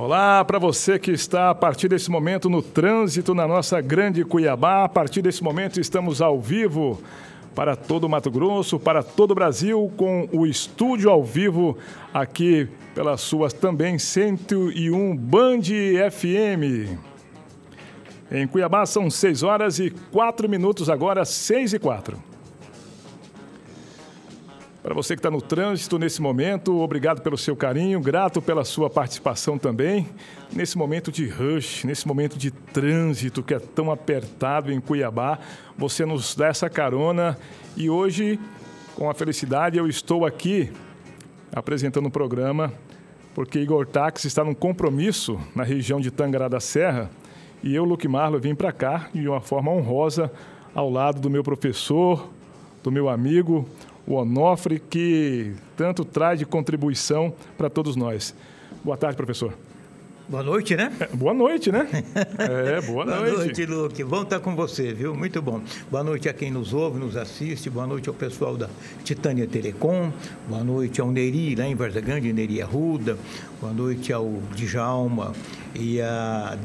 Olá para você que está a partir desse momento no trânsito na nossa grande Cuiabá. A partir desse momento estamos ao vivo para todo o Mato Grosso, para todo o Brasil, com o estúdio ao vivo aqui pelas suas também 101 Band FM. Em Cuiabá são 6 horas e 4 minutos agora, 6 e 4. Para você que está no trânsito nesse momento, obrigado pelo seu carinho, grato pela sua participação também. Nesse momento de rush, nesse momento de trânsito que é tão apertado em Cuiabá, você nos dá essa carona e hoje, com a felicidade, eu estou aqui apresentando o programa porque Igor Táxi está num compromisso na região de Tangará da Serra e eu, Luque Marlo, vim para cá de uma forma honrosa ao lado do meu professor, do meu amigo, o Onofre, que tanto traz de contribuição para todos nós. Boa tarde, professor. Boa noite, né? É, boa noite, né? É, boa, boa noite. Boa noite, Luque. Bom estar com você, viu? Muito bom. Boa noite a quem nos ouve, nos assiste. Boa noite ao pessoal da Titânia Telecom. Boa noite ao Neri, lá em Varza Grande, Neri Arruda. Boa noite ao Djalma e a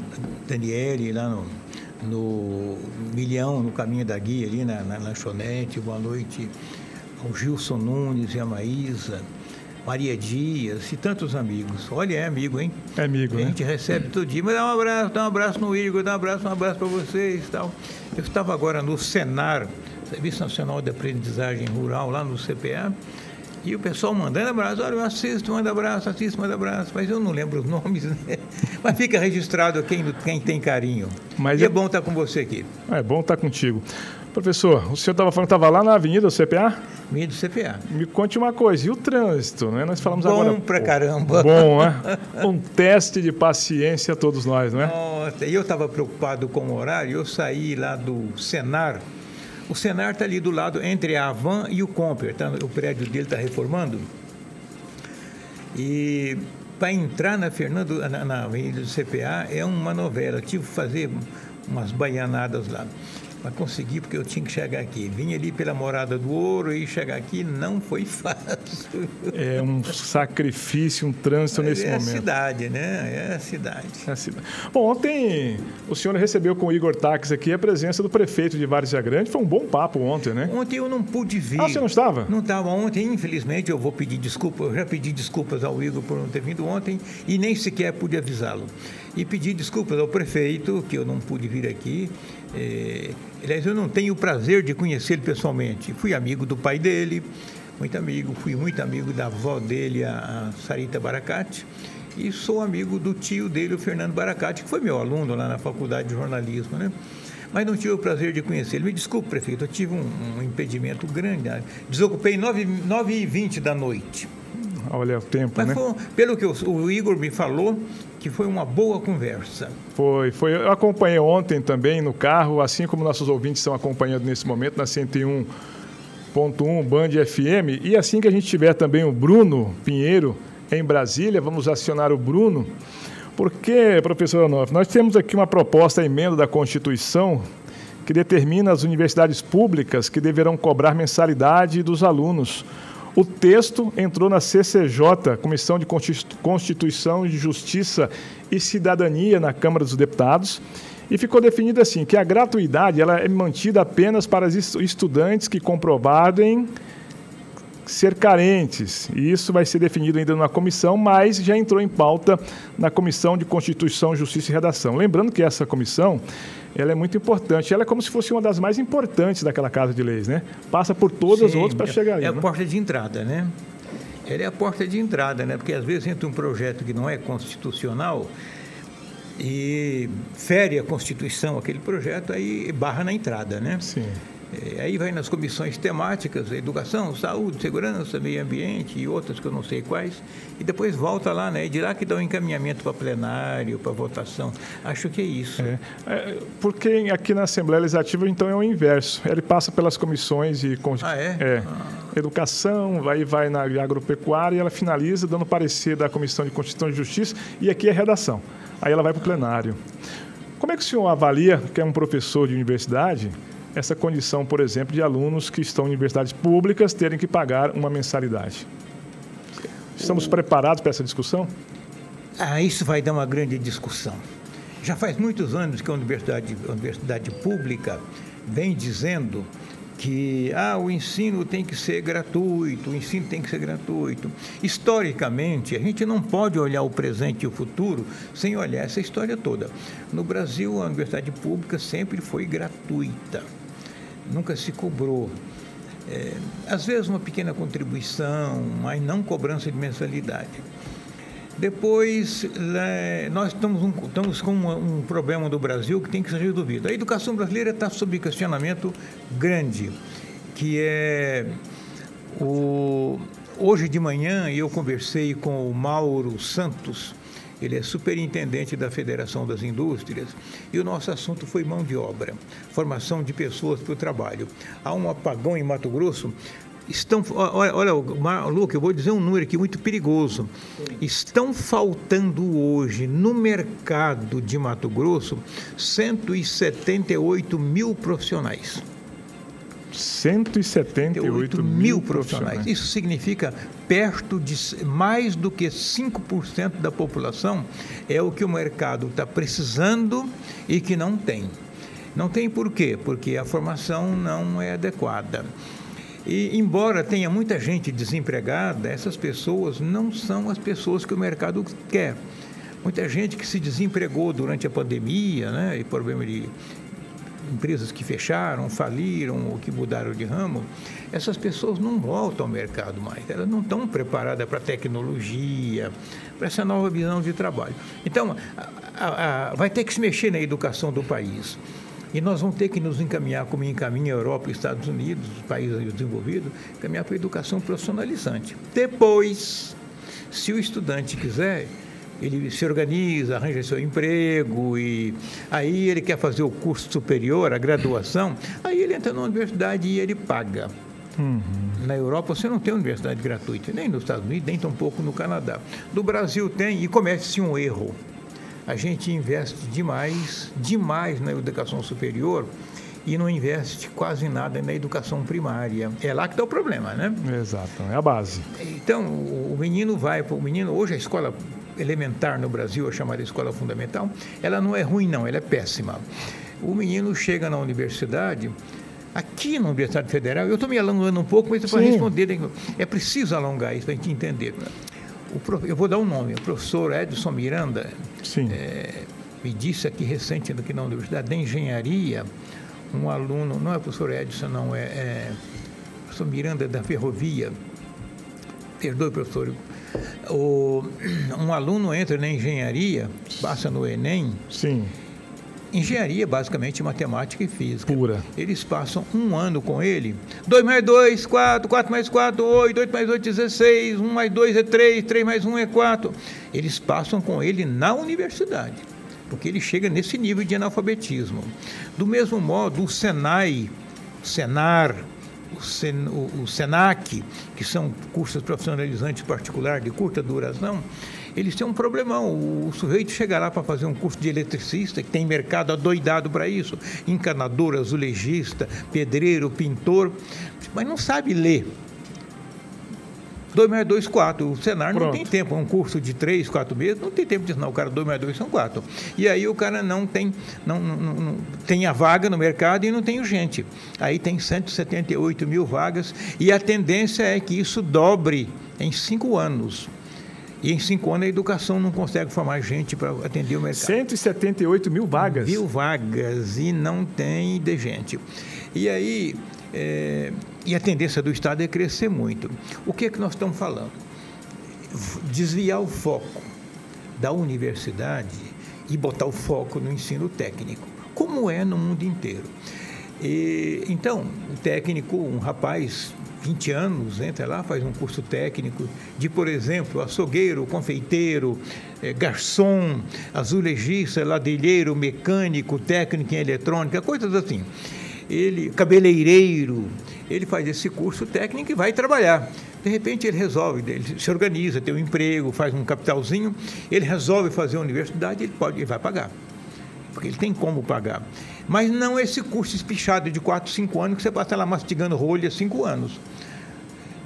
Daniele, lá no, no Milhão, no Caminho da Guia, ali na, na lanchonete. Boa noite o Gilson Nunes e a Maísa, Maria Dias e tantos amigos. Olha, é amigo, hein? É amigo, A né? gente recebe todo dia, mas dá um abraço, dá um abraço no Igor, dá um abraço, um abraço para vocês e tal. Eu estava agora no Senar, Serviço Nacional de Aprendizagem Rural, lá no CPA, e o pessoal mandando abraço, olha, eu assisto, manda abraço, assisto, manda abraço, mas eu não lembro os nomes, né? Mas fica registrado quem, quem tem carinho. Mas e é... é bom estar com você aqui. É bom estar contigo. Professor, o senhor estava falando que estava lá na Avenida do CPA? Avenida do CPA. Me conte uma coisa, e o trânsito, né? Nós falamos bom agora... Bom pra caramba. Bom, né? Um teste de paciência a todos nós, não é? Nossa, eu estava preocupado com o horário, eu saí lá do Senar. O Senar está ali do lado, entre a Avan e o Comper, tá? o prédio dele está reformando. E para entrar na Fernando, na, na Avenida do CPA, é uma novela. Eu tive que fazer umas baianadas lá para conseguir, porque eu tinha que chegar aqui. Vim ali pela Morada do Ouro e chegar aqui não foi fácil. É um sacrifício, um trânsito Mas nesse é momento. É a cidade, né? É a cidade. É a cidade. Bom, ontem o senhor recebeu com o Igor Taques aqui a presença do prefeito de Várzea Grande. Foi um bom papo ontem, né? Ontem eu não pude vir. Ah, você não estava? Não estava ontem, infelizmente. Eu vou pedir desculpa. Eu já pedi desculpas ao Igor por não ter vindo ontem e nem sequer pude avisá-lo. E pedi desculpas ao prefeito, que eu não pude vir aqui. É, aliás, eu não tenho o prazer de conhecê-lo pessoalmente. Fui amigo do pai dele, muito amigo, fui muito amigo da avó dele, a, Sarita Baracate, e sou amigo do tio dele, o Fernando Baracate, que foi meu aluno lá na faculdade de jornalismo, né? Mas não tive o prazer de conhecê-lo. Me desculpe, prefeito, eu tive um, um impedimento grande. Né? Desocupei 9h20 da noite. Olha o tempo, Mas né? Foi, pelo que o, o Igor me falou, que foi uma boa conversa. Foi, foi. Eu acompanhei ontem também no carro, assim como nossos ouvintes estão acompanhando nesse momento na 101.1 Band FM. E assim que a gente tiver também o Bruno Pinheiro em Brasília, vamos acionar o Bruno. Porque, professor Onof, nós temos aqui uma proposta a emenda da Constituição que determina as universidades públicas que deverão cobrar mensalidade dos alunos. O texto entrou na CCJ, Comissão de Constituição, Justiça e Cidadania, na Câmara dos Deputados, e ficou definido assim que a gratuidade ela é mantida apenas para os estudantes que comprovarem ser carentes. E isso vai ser definido ainda na comissão, mas já entrou em pauta na Comissão de Constituição, Justiça e Redação. Lembrando que essa comissão ela é muito importante. Ela é como se fosse uma das mais importantes daquela casa de leis, né? Passa por todas Sim, as outras para é, chegar ali. É a né? porta de entrada, né? Ela é a porta de entrada, né? Porque às vezes entra um projeto que não é constitucional e fere a Constituição aquele projeto, aí barra na entrada, né? Sim. É, aí vai nas comissões temáticas, educação, saúde, segurança, meio ambiente e outras que eu não sei quais, e depois volta lá, né? E de lá que dá o um encaminhamento para plenário, para votação. Acho que é isso. É. É, porque aqui na Assembleia Legislativa, então, é o inverso. Ele passa pelas comissões e... Ah, é? é ah. Educação, aí vai na agropecuária e ela finaliza dando parecer da Comissão de Constituição e Justiça, e aqui é redação. Aí ela vai para o plenário. Como é que o senhor avalia, que é um professor de universidade, essa condição, por exemplo, de alunos que estão em universidades públicas terem que pagar uma mensalidade. Estamos preparados para essa discussão? Ah, isso vai dar uma grande discussão. Já faz muitos anos que a universidade, a universidade pública vem dizendo que ah, o ensino tem que ser gratuito, o ensino tem que ser gratuito. Historicamente, a gente não pode olhar o presente e o futuro sem olhar essa história toda. No Brasil, a universidade pública sempre foi gratuita, nunca se cobrou. É, às vezes uma pequena contribuição, mas não cobrança de mensalidade. Depois, né, nós estamos, um, estamos com um, problema do Brasil que tem que ser resolvido. A educação brasileira está sob questionamento grande, que é o... Hoje de manhã eu conversei com o Mauro Santos, ele é superintendente da Federação das Indústrias, e o nosso assunto foi mão de obra, formação de pessoas para o trabalho. Há um apagão em Mato Grosso estão olha, olha Luca, eu vou dizer um número aqui muito perigoso. Estão faltando hoje no mercado de Mato Grosso 178 mil profissionais. 178 mil, mil profissionais. profissionais. Isso significa perto de mais do que 5% da população é o que o mercado está precisando e que não tem. Não tem por quê? Porque a formação não é adequada. E, embora tenha muita gente desempregada, essas pessoas não são as pessoas que o mercado quer. Muita gente que se desempregou durante a pandemia, né, e problema de empresas que fecharam, faliram ou que mudaram de ramo, essas pessoas não voltam ao mercado mais. Elas não estão preparadas para tecnologia, para essa nova visão de trabalho. Então, a, a, vai ter que se mexer na educação do país. E nós vamos ter que nos encaminhar, como encaminha a Europa os Estados Unidos, os países desenvolvidos, caminhar para a educação profissionalizante. Depois, se o estudante quiser, ele se organiza, arranja seu emprego e aí ele quer fazer o curso superior, a graduação, aí ele entra na universidade e ele paga. Uhum. Na Europa você não tem universidade gratuita, nem nos Estados Unidos, nem tampouco no Canadá. No Brasil tem e comete-se um erro a gente investe demais, demais na educação superior e não investe quase nada na educação primária. É lá que está o problema, né? Exato, é a base. Então, o menino vai, o menino, hoje a escola elementar no Brasil, a chamada escola fundamental, ela não é ruim não, ela é péssima. O menino chega na universidade, aqui na Universidade Federal, eu estou me alongando um pouco, mas para responder, é preciso alongar isso para a gente entender eu vou dar um nome, o professor Edson Miranda é, me disse aqui recente aqui na Universidade da Engenharia, um aluno, não é o professor Edson, não, é, é o professor Miranda da Ferrovia, perdoe, professor, o, um aluno entra na engenharia, passa no Enem, Sim engenharia, basicamente matemática e física. Pura. Eles passam um ano com ele. 2 mais 2, 4, 4 mais 4, 8, 8 mais 8, 16, 1 mais 2 é 3, 3 mais 1 é 4. Eles passam com ele na universidade, porque ele chega nesse nível de analfabetismo. Do mesmo modo, o Senai, Senar, o, Sen, o, o Senac, que são cursos profissionalizantes particulares de curta duração, eles têm um problemão. O sujeito chega lá para fazer um curso de eletricista, que tem mercado adoidado para isso, encanador, azulejista, pedreiro, pintor, mas não sabe ler. 2 mais 2, 4. O Senar Pronto. não tem tempo, é um curso de 3, 4 meses, não tem tempo de ensinar o cara 2 mais 2 são 4. E aí o cara não tem, não, não, não, tem a vaga no mercado e não tem gente. Aí tem 178 mil vagas e a tendência é que isso dobre em 5 anos. E em cinco anos a educação não consegue formar gente para atender o mercado. 178 mil vagas. Mil vagas e não tem de gente. E aí, é, e a tendência do Estado é crescer muito. O que é que nós estamos falando? Desviar o foco da universidade e botar o foco no ensino técnico, como é no mundo inteiro. E, então, o técnico, um rapaz 20 anos, entra lá, faz um curso técnico de, por exemplo, açougueiro, confeiteiro, é, garçom, azulejista, ladrilheiro, mecânico, técnico em eletrônica, coisas assim. Ele, cabeleireiro, ele faz esse curso técnico e vai trabalhar. De repente ele resolve, ele se organiza, tem um emprego, faz um capitalzinho, ele resolve fazer a universidade, ele pode, ele vai pagar. Porque ele tem como pagar. Mas não esse curso espichado de 4, 5 anos que você passa lá mastigando rolha 5 anos.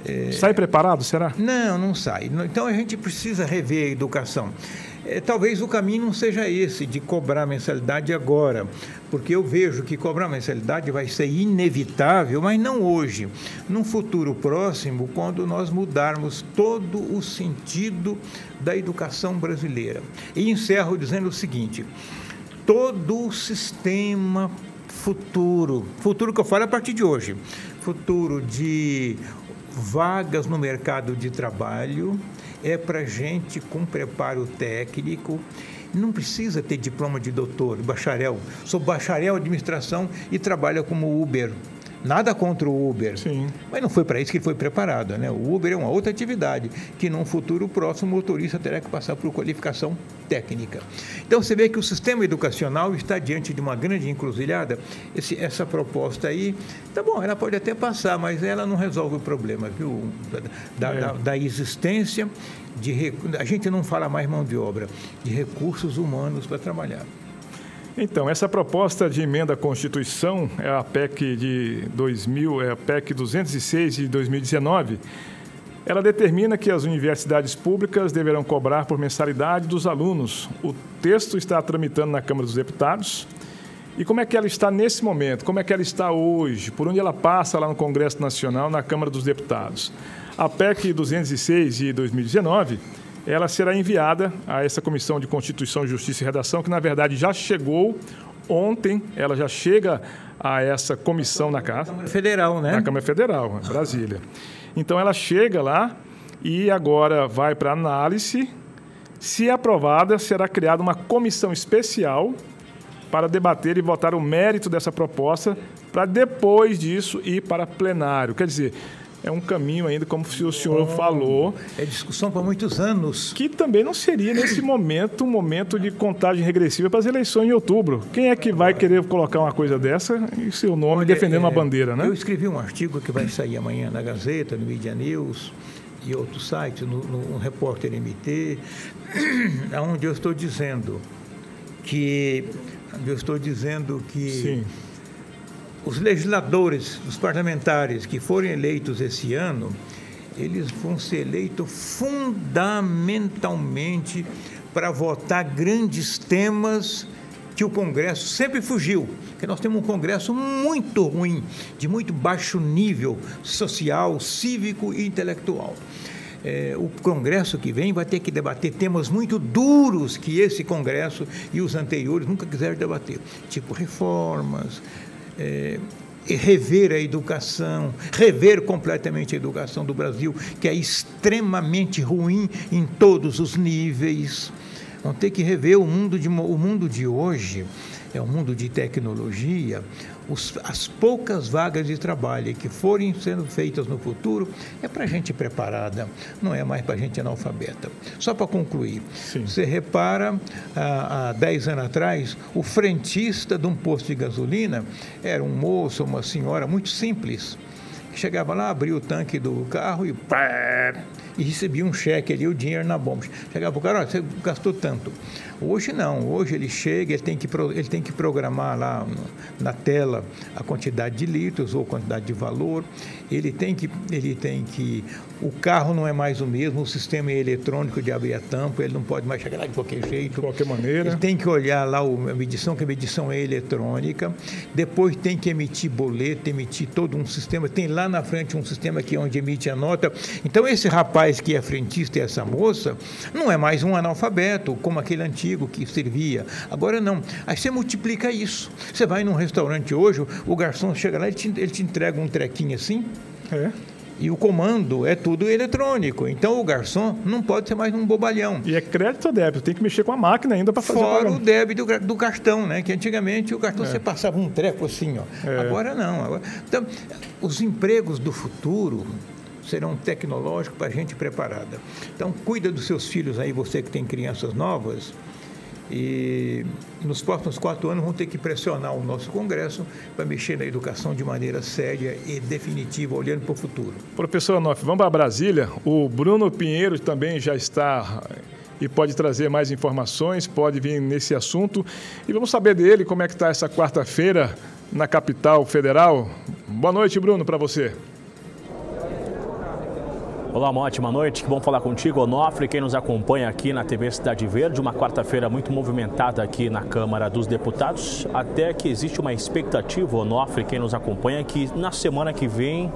É... Sai preparado, será? Não, não sai. Então a gente precisa rever a educação. É, talvez o caminho não seja esse, de cobrar mensalidade agora, porque eu vejo que cobrar mensalidade vai ser inevitável, mas não hoje, num futuro próximo, quando nós mudarmos todo o sentido da educação brasileira. E encerro dizendo o seguinte: todo o sistema futuro, futuro que eu falo a partir de hoje, futuro de vagas no mercado de trabalho, é para gente com preparo técnico. Não precisa ter diploma de doutor, bacharel. Sou bacharel em administração e trabalho como Uber. Nada contra o Uber. Sim. Mas não foi para isso que ele foi preparado. Né? O Uber é uma outra atividade que, num futuro próximo, o motorista terá que passar por qualificação técnica. Então, você vê que o sistema educacional está diante de uma grande encruzilhada. Esse, essa proposta aí, tá bom, ela pode até passar, mas ela não resolve o problema, viu? Da, é. da, da existência de. A gente não fala mais mão de obra, de recursos humanos para trabalhar. Então, essa proposta de emenda à Constituição é a PEC de 2000, é a PEC 206 de 2019. Ela determina que as universidades públicas deverão cobrar por mensalidade dos alunos. O texto está tramitando na Câmara dos Deputados. E como é que ela está nesse momento? Como é que ela está hoje? Por onde ela passa lá no Congresso Nacional, na Câmara dos Deputados? A PEC 206 de 2019 ela será enviada a essa Comissão de Constituição, Justiça e Redação, que na verdade já chegou ontem, ela já chega a essa comissão na Casa. Câmara Federal, né? Na Câmara Federal, Brasília. Então ela chega lá e agora vai para análise. Se aprovada, será criada uma comissão especial para debater e votar o mérito dessa proposta, para depois disso ir para plenário. Quer dizer, é um caminho ainda, como o senhor falou. É discussão para muitos anos. Que também não seria, nesse momento, um momento de contagem regressiva para as eleições em outubro. Quem é que vai querer colocar uma coisa dessa e seu nome Olha, defendendo é, uma bandeira, né? Eu escrevi um artigo que vai sair amanhã na Gazeta, no Media News e outros sites, no, no, no Repórter MT, onde eu estou dizendo que. eu estou dizendo que. Sim os legisladores, os parlamentares que forem eleitos esse ano, eles vão ser eleitos fundamentalmente para votar grandes temas que o Congresso sempre fugiu. Porque nós temos um Congresso muito ruim, de muito baixo nível social, cívico e intelectual. É, o Congresso que vem vai ter que debater temas muito duros que esse Congresso e os anteriores nunca quiseram debater, tipo reformas, é, rever a educação, rever completamente a educação do Brasil, que é extremamente ruim em todos os níveis. Vão ter que rever o mundo de, o mundo de hoje, é um mundo de tecnologia, os, as poucas vagas de trabalho que forem sendo feitas no futuro é para gente preparada, não é mais para gente analfabeta. Só para concluir, Sim. você repara, há, há 10 anos atrás, o frentista de um posto de gasolina era um moço, uma senhora muito simples, que chegava lá, abria o tanque do carro e pá, e recebia um cheque ali, o dinheiro na bomba. Chegava o cara, olha, você gastou tanto. Hoje não, hoje ele chega, ele tem que, ele tem que programar lá na tela a quantidade de litros ou quantidade de valor, ele tem que, ele tem que, o carro não é mais o mesmo, o sistema é eletrônico de abrir a tampa, ele não pode mais chegar lá de qualquer jeito. De qualquer maneira. Ele tem que olhar lá a medição, que a medição é eletrônica, depois tem que emitir boleto, emitir todo um sistema, tem lá na frente um sistema que é onde emite a nota. Então esse rapaz que é frentista e essa moça, não é mais um analfabeto, como aquele antigo que servia. Agora não. Aí você multiplica isso. Você vai num restaurante hoje, o garçom chega lá e te, ele te entrega um trequinho assim. É. E o comando é tudo eletrônico. Então o garçom não pode ser mais um bobalhão. E é crédito ou débito? Tem que mexer com a máquina ainda para fazer Fora o, o débito do, do, cartão, né? Que antigamente o cartão é. você passava um treco assim, ó. É. Agora não. Agora, então, os empregos do futuro serão tecnológicos para gente preparada. Então, cuida dos seus filhos aí, você que tem crianças novas, e nos próximos quatro anos vão ter que pressionar o nosso Congresso para mexer na educação de maneira séria e definitiva, olhando para o futuro. Professor Anoff, vamos para Brasília. O Bruno Pinheiro também já está e pode trazer mais informações, pode vir nesse assunto. E vamos saber dele como é que está essa quarta-feira na capital federal. Boa noite, Bruno, para você. Olá, uma ótima noite. Que bom falar contigo, Onofre, quem nos acompanha aqui na TV Cidade Verde. Uma quarta-feira muito movimentada aqui na Câmara dos Deputados. Até que existe uma expectativa, Onofre, quem nos acompanha, que na semana que vem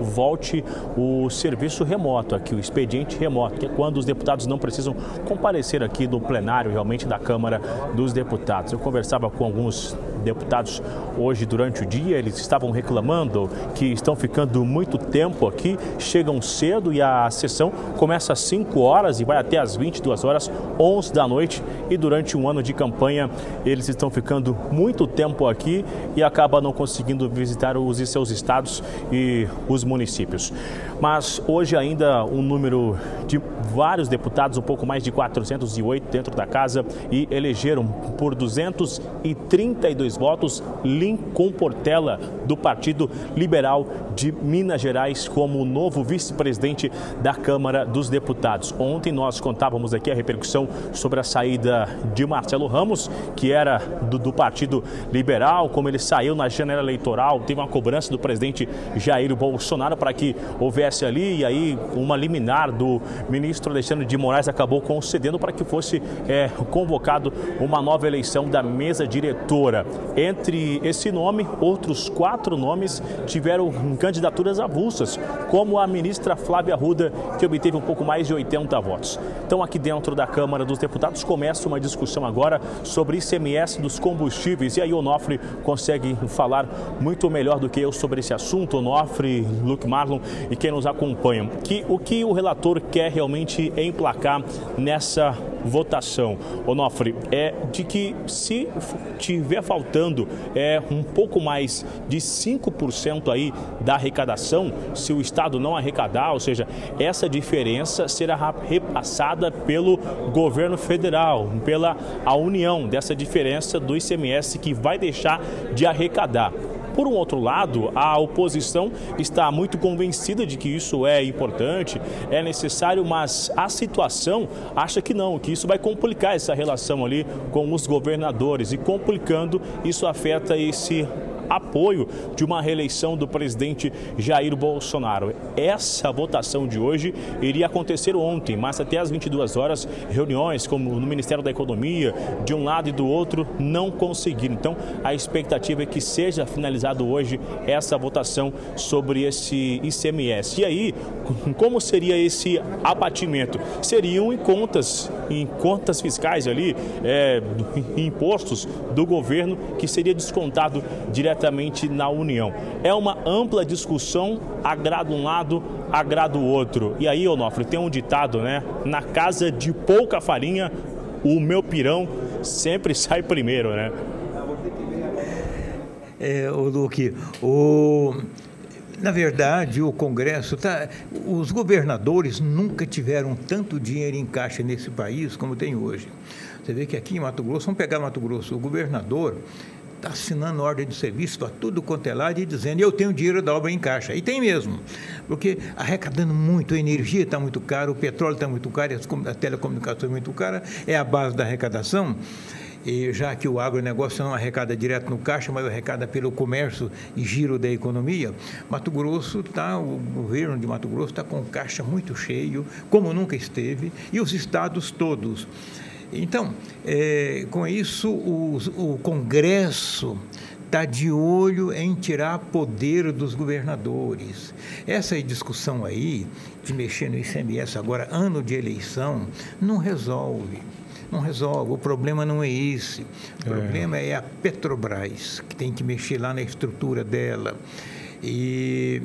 volte o serviço remoto aqui, o expediente remoto, que é quando os deputados não precisam comparecer aqui no plenário realmente da Câmara dos Deputados. Eu conversava com alguns deputados hoje durante o dia, eles estavam reclamando que estão ficando muito tempo aqui, chegam cedo e a sessão começa às 5 horas e vai até às 22 horas, 11 da noite e durante um ano de campanha eles estão ficando muito tempo aqui e acabam não conseguindo visitar os seus estados e os municípios. Mas hoje ainda um número de vários deputados, um pouco mais de 408 dentro da casa e elegeram por 232 votos Lincoln Portela do Partido Liberal de Minas Gerais como novo vice-presidente da Câmara dos Deputados. Ontem nós contávamos aqui a repercussão sobre a saída de Marcelo Ramos, que era do, do Partido Liberal, como ele saiu na janela eleitoral, teve uma cobrança do presidente Jair Bolsonaro para que houvesse ali, e aí uma liminar do ministro Alexandre de Moraes acabou concedendo para que fosse é, convocado uma nova eleição da mesa diretora. Entre esse nome, outros quatro nomes tiveram candidaturas avulsas, como a ministra Flávia Ruda, que obteve um pouco mais de 80 votos. Então, aqui dentro da Câmara dos Deputados, começa uma discussão agora sobre ICMS dos combustíveis. E aí, Onofre consegue falar muito melhor do que eu sobre esse assunto. Onofre, Luke Marlon e quem nos acompanha. Que, o que o relator quer realmente emplacar nessa votação, Onofre, é de que se tiver faltando é, um pouco mais de 5% aí da arrecadação, se o Estado não arrecadar, ou seja, essa diferença será repassada pelo governo federal, pela a União, dessa diferença do ICMS que vai deixar de arrecadar. Por um outro lado, a oposição está muito convencida de que isso é importante, é necessário, mas a situação acha que não, que isso vai complicar essa relação ali com os governadores. E complicando, isso afeta esse apoio de uma reeleição do presidente Jair Bolsonaro. Essa votação de hoje iria acontecer ontem, mas até às 22 horas, reuniões como no Ministério da Economia, de um lado e do outro, não conseguiram. Então, a expectativa é que seja finalizado hoje essa votação sobre esse ICMS. E aí, como seria esse abatimento? Seriam em contas, em contas fiscais ali, é, impostos do governo que seria descontado diretamente diretamente na União. É uma ampla discussão, agrada um lado, agrada o outro. E aí, Onofre, tem um ditado, né? Na casa de pouca farinha, o meu pirão sempre sai primeiro, né? É, o Luque, o... Na verdade, o Congresso tá. Os governadores nunca tiveram tanto dinheiro em caixa nesse país como tem hoje. Você vê que aqui em Mato Grosso, vamos pegar Mato Grosso, o governador está assinando ordem de serviço para tudo quanto é lado e dizendo eu tenho dinheiro da obra em caixa. E tem mesmo, porque arrecadando muito, a energia está muito cara, o petróleo está muito caro, a telecomunicação é muito cara, é a base da arrecadação. E já que o agronegócio não arrecada direto no caixa, mas arrecada pelo comércio e giro da economia, Mato Grosso está, o governo de Mato Grosso está com o caixa muito cheio, como nunca esteve, e os estados todos. Então, é, com isso, o, o Congresso está de olho em tirar poder dos governadores. Essa discussão aí, de mexer no ICMS agora, ano de eleição, não resolve. Não resolve. O problema não é esse. O é. problema é a Petrobras, que tem que mexer lá na estrutura dela. E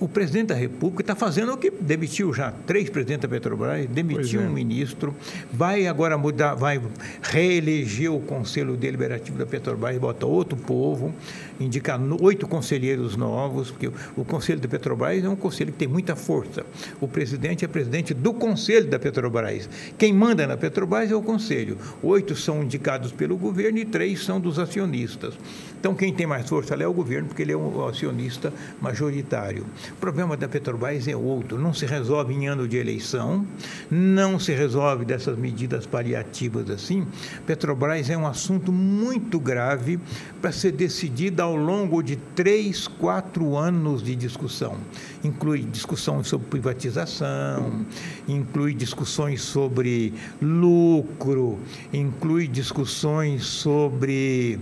o presidente da República está fazendo o que demitiu já três presidentes da Petrobras, demitiu é. um ministro, vai agora mudar, vai reeleger o Conselho Deliberativo da Petrobras, bota outro povo, indicar oito conselheiros novos, porque o Conselho da Petrobras é um conselho que tem muita força. O presidente é presidente do Conselho da Petrobras. Quem manda na Petrobras é o Conselho. Oito são indicados pelo governo e três são dos acionistas. Então, quem tem mais força ali é o governo, porque ele é um acionista majoritário. O problema da Petrobras é outro, não se resolve em ano de eleição, não se resolve dessas medidas paliativas assim. Petrobras é um assunto muito grave para ser decidido ao longo de três, quatro anos de discussão. Inclui discussão sobre privatização, inclui discussões sobre lucro, inclui discussões sobre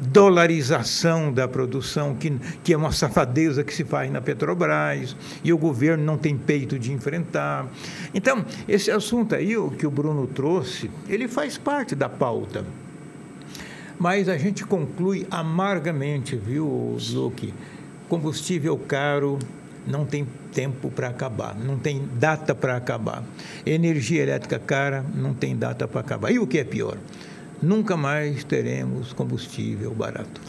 dolarização da produção, que, que é uma safadeza que se faz na Petrobras, e o governo não tem peito de enfrentar. Então, esse assunto aí, o que o Bruno trouxe, ele faz parte da pauta. Mas a gente conclui amargamente, viu, Luke? Combustível caro não tem tempo para acabar, não tem data para acabar. Energia elétrica cara não tem data para acabar. E o que é pior? nunca mais teremos combustível barato.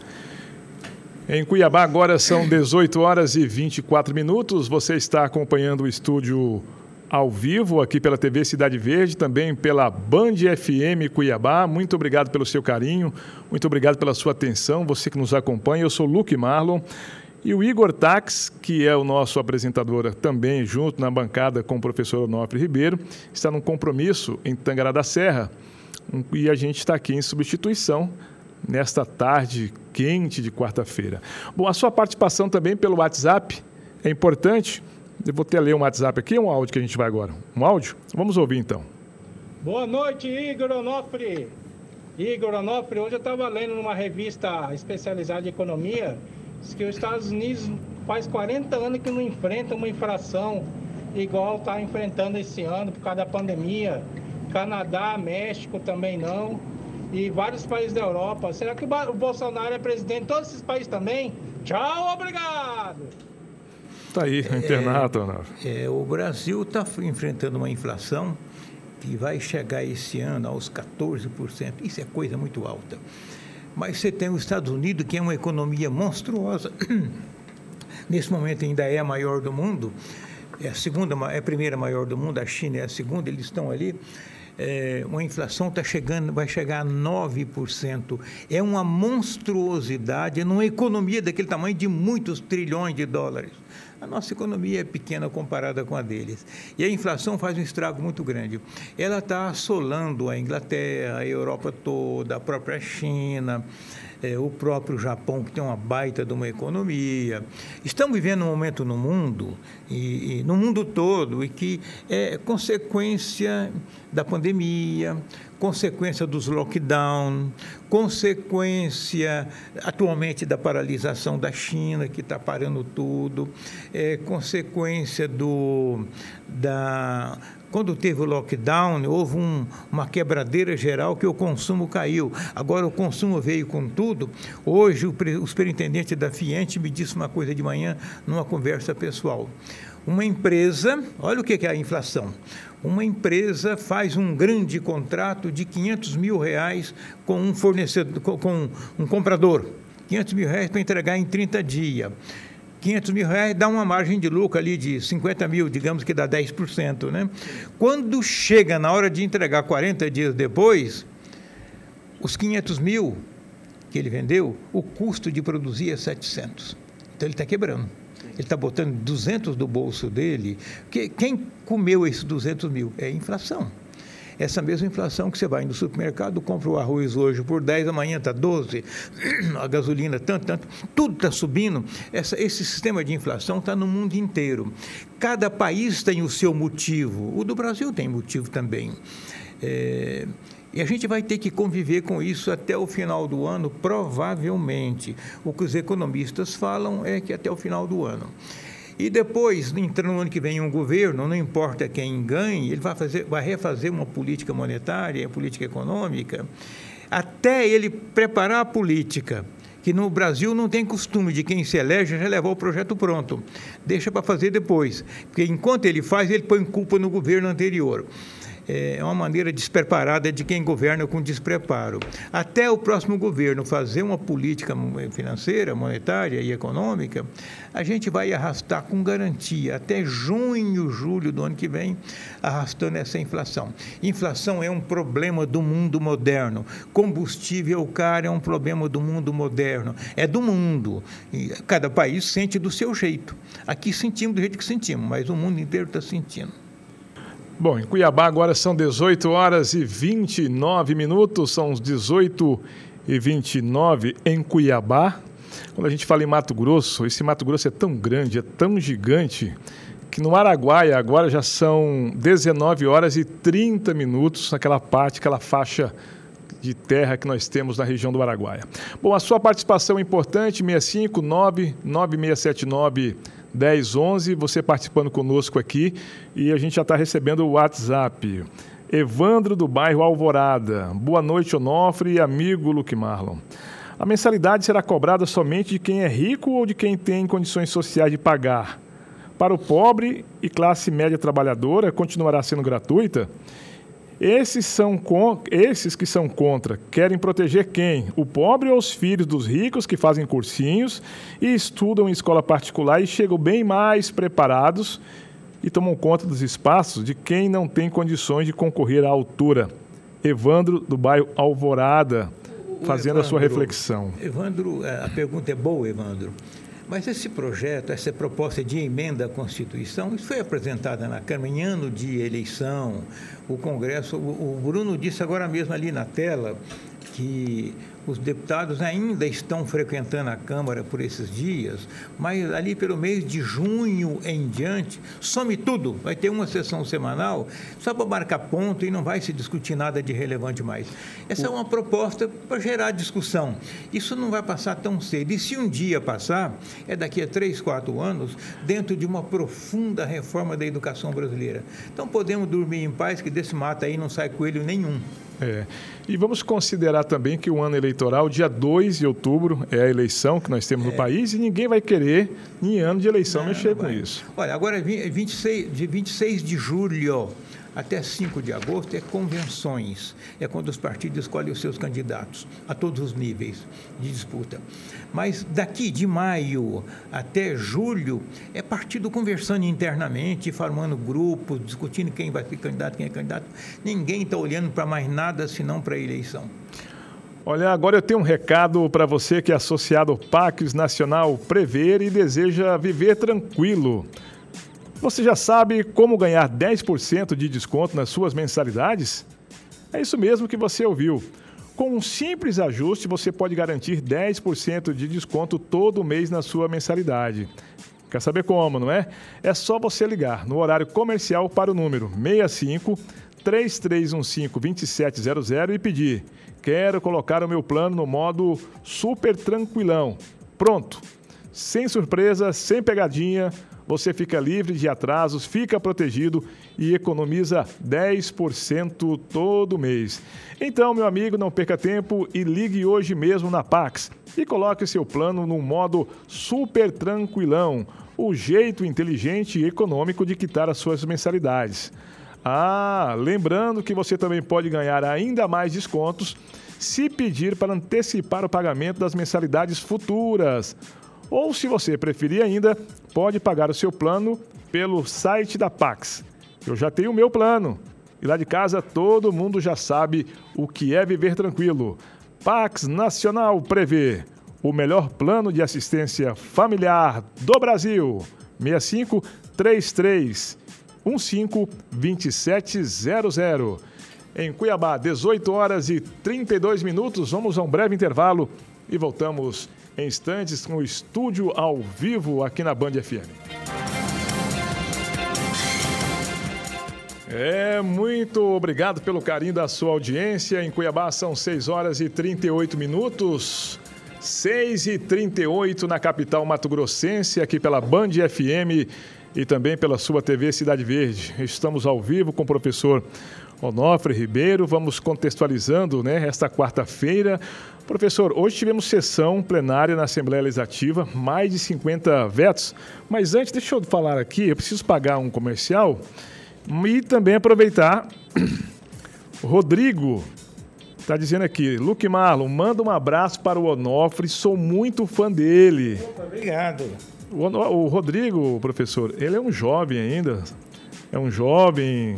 Em Cuiabá, agora são 18 horas e 24 minutos. Você está acompanhando o estúdio ao vivo aqui pela TV Cidade Verde, também pela Band FM Cuiabá. Muito obrigado pelo seu carinho, muito obrigado pela sua atenção, você que nos acompanha. Eu sou Luke Marlon e o Igor Tax, que é o nosso apresentador também, junto na bancada com o professor Onofre Ribeiro, está num compromisso em Tangará da Serra e a gente está aqui em substituição nesta tarde quente de quarta-feira. Bom, a sua participação também pelo WhatsApp é importante. Eu vou ter ler um WhatsApp aqui, um áudio que a gente vai agora. Um áudio? Vamos ouvir então. Boa noite, Igor Onofre. Igor Onofre, hoje eu estava lendo numa revista especializada em economia, que os Estados Unidos faz 40 anos que não enfrenta uma infração igual está enfrentando esse ano por causa da pandemia. Canadá, México também não. E vários países da Europa. Será que o Bolsonaro é presidente de todos esses países também? Tchau, obrigado! Está aí, internado, é, é, o Brasil está enfrentando uma inflação que vai chegar esse ano aos 14%. Isso é coisa muito alta. Mas você tem os Estados Unidos, que é uma economia monstruosa. Nesse momento ainda é a maior do mundo. É a segunda, é a primeira maior do mundo, a China é a segunda, eles estão ali é, uma inflação está chegando, vai chegar a 9%. É uma monstruosidade numa economia daquele tamanho de muitos trilhões de dólares. A nossa economia é pequena comparada com a deles. E a inflação faz um estrago muito grande. Ela está assolando a Inglaterra, a Europa toda, a própria China é, o próprio Japão, que tem uma baita de uma economia. Estamos vivendo um momento no mundo, e, e no mundo todo, e que é consequência da pandemia, consequência dos lockdown, consequência atualmente da paralisação da China, que está parando tudo, é, consequência do, da quando teve o lockdown, houve um, uma quebradeira geral que o consumo caiu. Agora o consumo veio com tudo. Hoje o, o superintendente da Fiente me disse uma coisa de manhã numa conversa pessoal. Uma empresa, olha o que é a inflação. Uma empresa faz um grande contrato de 500 mil reais com um fornecedor, com um comprador. 500 mil reais para entregar em 30 dias. 500 mil reais dá uma margem de lucro ali de 50 mil, digamos que dá 10%. Né? Quando chega na hora de entregar 40 dias depois, os 500 mil que ele vendeu, o custo de produzir é 700. Então ele está quebrando. Ele está botando 200 do bolso dele. Quem comeu esses 200 mil? É inflação essa mesma inflação que você vai no supermercado, compra o arroz hoje por 10, amanhã está 12, a gasolina tanto, tanto, tudo está subindo. Essa, esse sistema de inflação está no mundo inteiro. Cada país tem o seu motivo. O do Brasil tem motivo também. É, e a gente vai ter que conviver com isso até o final do ano, provavelmente. O que os economistas falam é que até o final do ano. E depois, entrando no ano que vem um governo, não importa quem ganhe, ele vai, fazer, vai refazer uma política monetária, política econômica, até ele preparar a política que no Brasil não tem costume de quem se elege já levar o projeto pronto. Deixa para fazer depois. Porque enquanto ele faz, ele põe culpa no governo anterior. É uma maneira despreparada de quem governa com despreparo. Até o próximo governo fazer uma política financeira, monetária e econômica, a gente vai arrastar com garantia até junho, julho do ano que vem, arrastando essa inflação. Inflação é um problema do mundo moderno. Combustível caro é um problema do mundo moderno. É do mundo. E cada país sente do seu jeito. Aqui sentimos do jeito que sentimos, mas o mundo inteiro está sentindo. Bom, em Cuiabá agora são 18 horas e 29 minutos, são os 18 e 29 em Cuiabá. Quando a gente fala em Mato Grosso, esse Mato Grosso é tão grande, é tão gigante, que no Araguaia agora já são 19 horas e 30 minutos naquela parte, aquela faixa de terra que nós temos na região do Araguaia. Bom, a sua participação é importante, 659 9679 1011, você participando conosco aqui e a gente já está recebendo o WhatsApp. Evandro do bairro Alvorada. Boa noite, Onofre e amigo Luke Marlon. A mensalidade será cobrada somente de quem é rico ou de quem tem condições sociais de pagar? Para o pobre e classe média trabalhadora, continuará sendo gratuita? Esses, são esses que são contra querem proteger quem? O pobre ou os filhos dos ricos que fazem cursinhos e estudam em escola particular e chegam bem mais preparados e tomam conta dos espaços de quem não tem condições de concorrer à altura. Evandro, do bairro Alvorada, fazendo Evandro, a sua reflexão. Evandro, é, a pergunta é boa, Evandro. Mas esse projeto, essa proposta de emenda à Constituição, isso foi apresentada na Câmara em ano de eleição. O Congresso, o Bruno disse agora mesmo ali na tela que os deputados ainda estão frequentando a Câmara por esses dias, mas ali pelo mês de junho em diante, some tudo. Vai ter uma sessão semanal só para marcar ponto e não vai se discutir nada de relevante mais. Essa é uma proposta para gerar discussão. Isso não vai passar tão cedo. E se um dia passar, é daqui a três, quatro anos, dentro de uma profunda reforma da educação brasileira. Então podemos dormir em paz que desse mato aí não sai coelho nenhum. É. E vamos considerar também que o ano eleitoral, dia 2 de outubro, é a eleição que nós temos é. no país e ninguém vai querer, em ano de eleição, não, mexer não com isso. Olha, agora 26, de 26 de julho até 5 de agosto é convenções. É quando os partidos escolhem os seus candidatos a todos os níveis de disputa. Mas daqui de maio até julho é partido conversando internamente, formando grupos, discutindo quem vai ser candidato, quem é candidato. Ninguém está olhando para mais nada senão para a eleição. Olha, agora eu tenho um recado para você que é associado ao Pacres Nacional Prever e deseja viver tranquilo. Você já sabe como ganhar 10% de desconto nas suas mensalidades? É isso mesmo que você ouviu. Com um simples ajuste, você pode garantir 10% de desconto todo mês na sua mensalidade. Quer saber como, não é? É só você ligar no horário comercial para o número 65 3315 2700 e pedir: Quero colocar o meu plano no modo super tranquilão. Pronto. Sem surpresa, sem pegadinha você fica livre de atrasos, fica protegido e economiza 10% todo mês. Então, meu amigo, não perca tempo e ligue hoje mesmo na Pax e coloque seu plano no modo super tranquilão, o jeito inteligente e econômico de quitar as suas mensalidades. Ah, lembrando que você também pode ganhar ainda mais descontos se pedir para antecipar o pagamento das mensalidades futuras. Ou, se você preferir ainda, pode pagar o seu plano pelo site da Pax. Eu já tenho o meu plano. E lá de casa todo mundo já sabe o que é viver tranquilo. Pax Nacional prevê o melhor plano de assistência familiar do Brasil. 65 33 15 2700. Em Cuiabá, 18 horas e 32 minutos. Vamos a um breve intervalo e voltamos em instantes com o estúdio ao vivo aqui na Band FM. É, muito obrigado pelo carinho da sua audiência. Em Cuiabá são 6 horas e 38 minutos. 6 e 38 na capital mato-grossense, aqui pela Band FM e também pela sua TV Cidade Verde. Estamos ao vivo com o professor Onofre Ribeiro. Vamos contextualizando né, esta quarta-feira. Professor, hoje tivemos sessão plenária na Assembleia Legislativa, mais de 50 vetos. Mas antes, deixa eu falar aqui, eu preciso pagar um comercial E também aproveitar, o Rodrigo está dizendo aqui, Luke Marlon, manda um abraço para o Onofre, sou muito fã dele. Opa, obrigado. O, o, Rodrigo, professor, ele é um jovem ainda, é um jovem,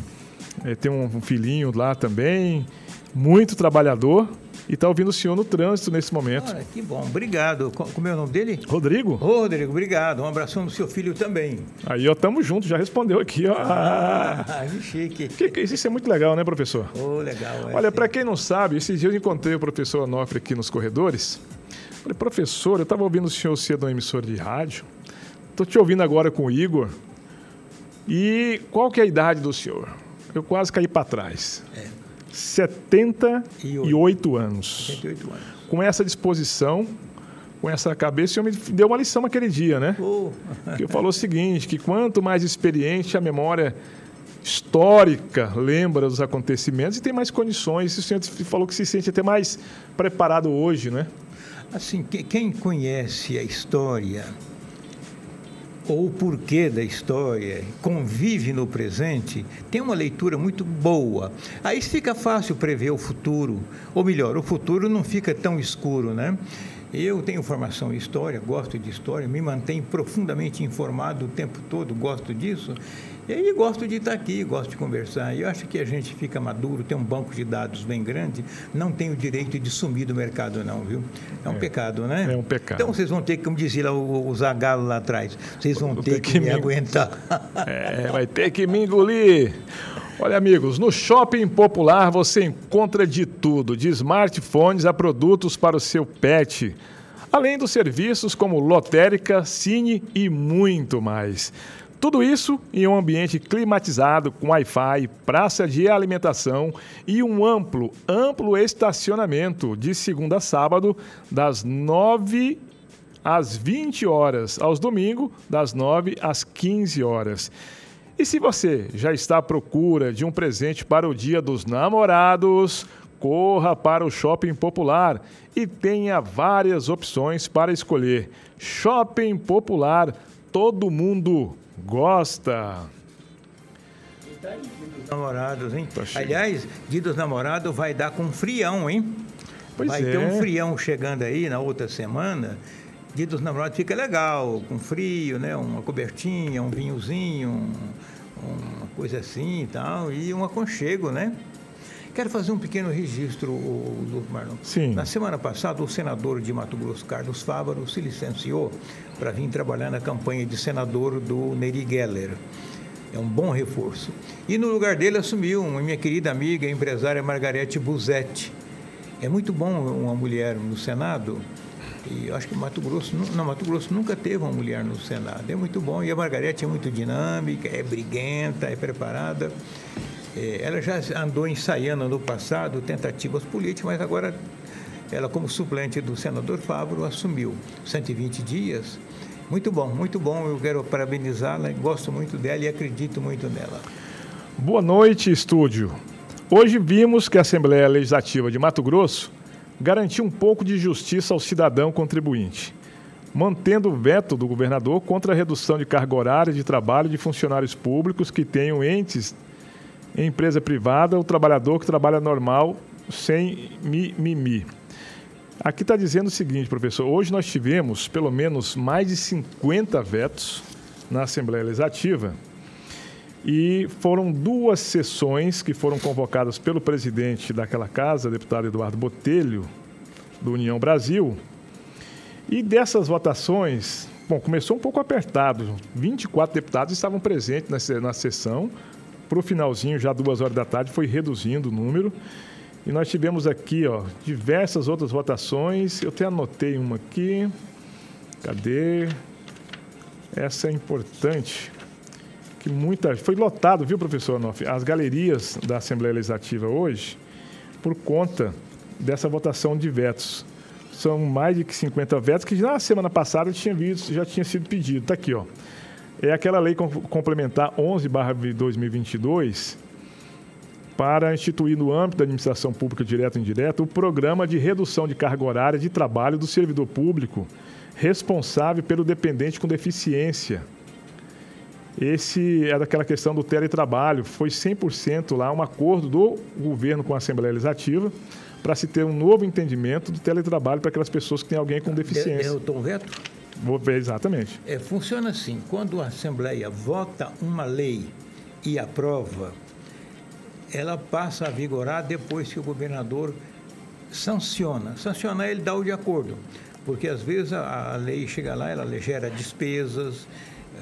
é, tem um filhinho lá também, muito trabalhador e está ouvindo o senhor no trânsito nesse momento. Ah, que bom, obrigado. Como é o nome dele? Rodrigo. Ô, Rodrigo, obrigado. Um abração do seu filho também. Aí, ó, tamo junto, já respondeu aqui, ó. Ah, que chique. Que, que, isso é muito legal, né, professor? Ô, legal. É Olha, para quem não sabe, esses dias eu encontrei o professor Onofre aqui nos corredores. Falei, professor, eu estava ouvindo o senhor cedo no emissor de rádio. Estou te ouvindo agora com o Igor. E qual que é a idade do senhor? Eu quase caí para trás. É. 78 anos. 78 anos. Com essa disposição, com essa cabeça, o senhor me deu uma lição aquele dia, né? Oh. que falou o seguinte, que quanto mais experiente a memória histórica lembra dos acontecimentos e tem mais condições. O senhor falou que se sente até mais preparado hoje, né? Assim, quem conhece a história ou o porquê da história, convive no presente, tem uma leitura muito boa. Aí fica fácil prever o futuro, ou melhor, o futuro não fica tão escuro, né? Eu tenho formação em história, gosto de história, me mantenho profundamente informado o tempo todo, gosto disso. E aí gosto de estar aqui, gosto de conversar. E eu acho que a gente fica maduro, tem um banco de dados bem grande, não tem o direito de sumir do mercado, não, viu? É um é, pecado, né? É um pecado. Então vocês vão ter, como dizia lá o, o Zagalo lá atrás, vocês vão ter, ter, que, que me, me aguentar. É, vai ter que me engolir. Olha, amigos, no Shopping Popular você encontra de tudo, de smartphones a produtos para o seu pet, além dos serviços como lotérica, cine e muito mais. Tudo isso em um ambiente climatizado com Wi-Fi, praça de alimentação e um amplo, amplo estacionamento de segunda a sábado, das 9 às 20 horas, aos domingos, das 9 às 15 horas. E se você já está à procura de um presente para o Dia dos Namorados, corra para o Shopping Popular e tenha várias opções para escolher. Shopping Popular, todo mundo gosta. Namorados, hein? Tá Aliás, dia dos namorados vai dar com frião, hein? Pois vai é. ter um frião chegando aí na outra semana. Dia dos namorados fica legal, com frio, né? Uma cobertinha, um vinhozinho, um, uma coisa assim e tal, e um aconchego, né? Quero fazer um pequeno registro, o, Marlon. Sim. Na semana passada, o senador de Mato Grosso, Carlos Fávaro, se licenciou para vir trabalhar na campanha de senador do Neri Geller. É um bom reforço. E no lugar dele assumiu uma minha querida amiga, a empresária Margarete Buzetti. É muito bom uma mulher no Senado. E eu acho que Mato Grosso, não, Mato Grosso nunca teve uma mulher no Senado. É muito bom. E a Margarete é muito dinâmica, é briguenta, é preparada. É, ela já andou ensaiando no passado tentativas políticas, mas agora ela, como suplente do senador Fábio, assumiu 120 dias. Muito bom, muito bom. Eu quero parabenizá-la, gosto muito dela e acredito muito nela. Boa noite, estúdio. Hoje vimos que a Assembleia Legislativa de Mato Grosso garantiu um pouco de justiça ao cidadão contribuinte, mantendo o veto do governador contra a redução de carga horária de trabalho de funcionários públicos que tenham entes em empresa privada, o trabalhador que trabalha normal, sem mimimi. Aqui está dizendo o seguinte, professor: hoje nós tivemos pelo menos mais de 50 vetos na Assembleia Legislativa e foram duas sessões que foram convocadas pelo presidente daquela casa, deputado Eduardo Botelho, do União Brasil. E dessas votações, bom, começou um pouco apertado. 24 deputados estavam presentes na sessão, para o finalzinho, já duas horas da tarde, foi reduzindo o número. E nós tivemos aqui ó, diversas outras votações. Eu até anotei uma aqui. Cadê? Essa é importante. Que muita. Foi lotado, viu, professor Anoff? As galerias da Assembleia Legislativa hoje, por conta dessa votação de vetos. São mais de 50 vetos que na semana passada tinha visto, já tinha sido pedido. Está aqui, ó é aquela lei complementar 11/2022 para instituir no âmbito da administração pública direta e indireta o programa de redução de carga horária de trabalho do servidor público responsável pelo dependente com deficiência. esse é daquela questão do teletrabalho. Foi 100% lá um acordo do governo com a Assembleia Legislativa para se ter um novo entendimento do teletrabalho para aquelas pessoas que têm alguém com deficiência. É, é o Tom Veto? Exatamente. É, funciona assim: quando a Assembleia vota uma lei e aprova, ela passa a vigorar depois que o governador sanciona. Sancionar, ele dá o de acordo. Porque às vezes a, a lei chega lá, ela gera despesas,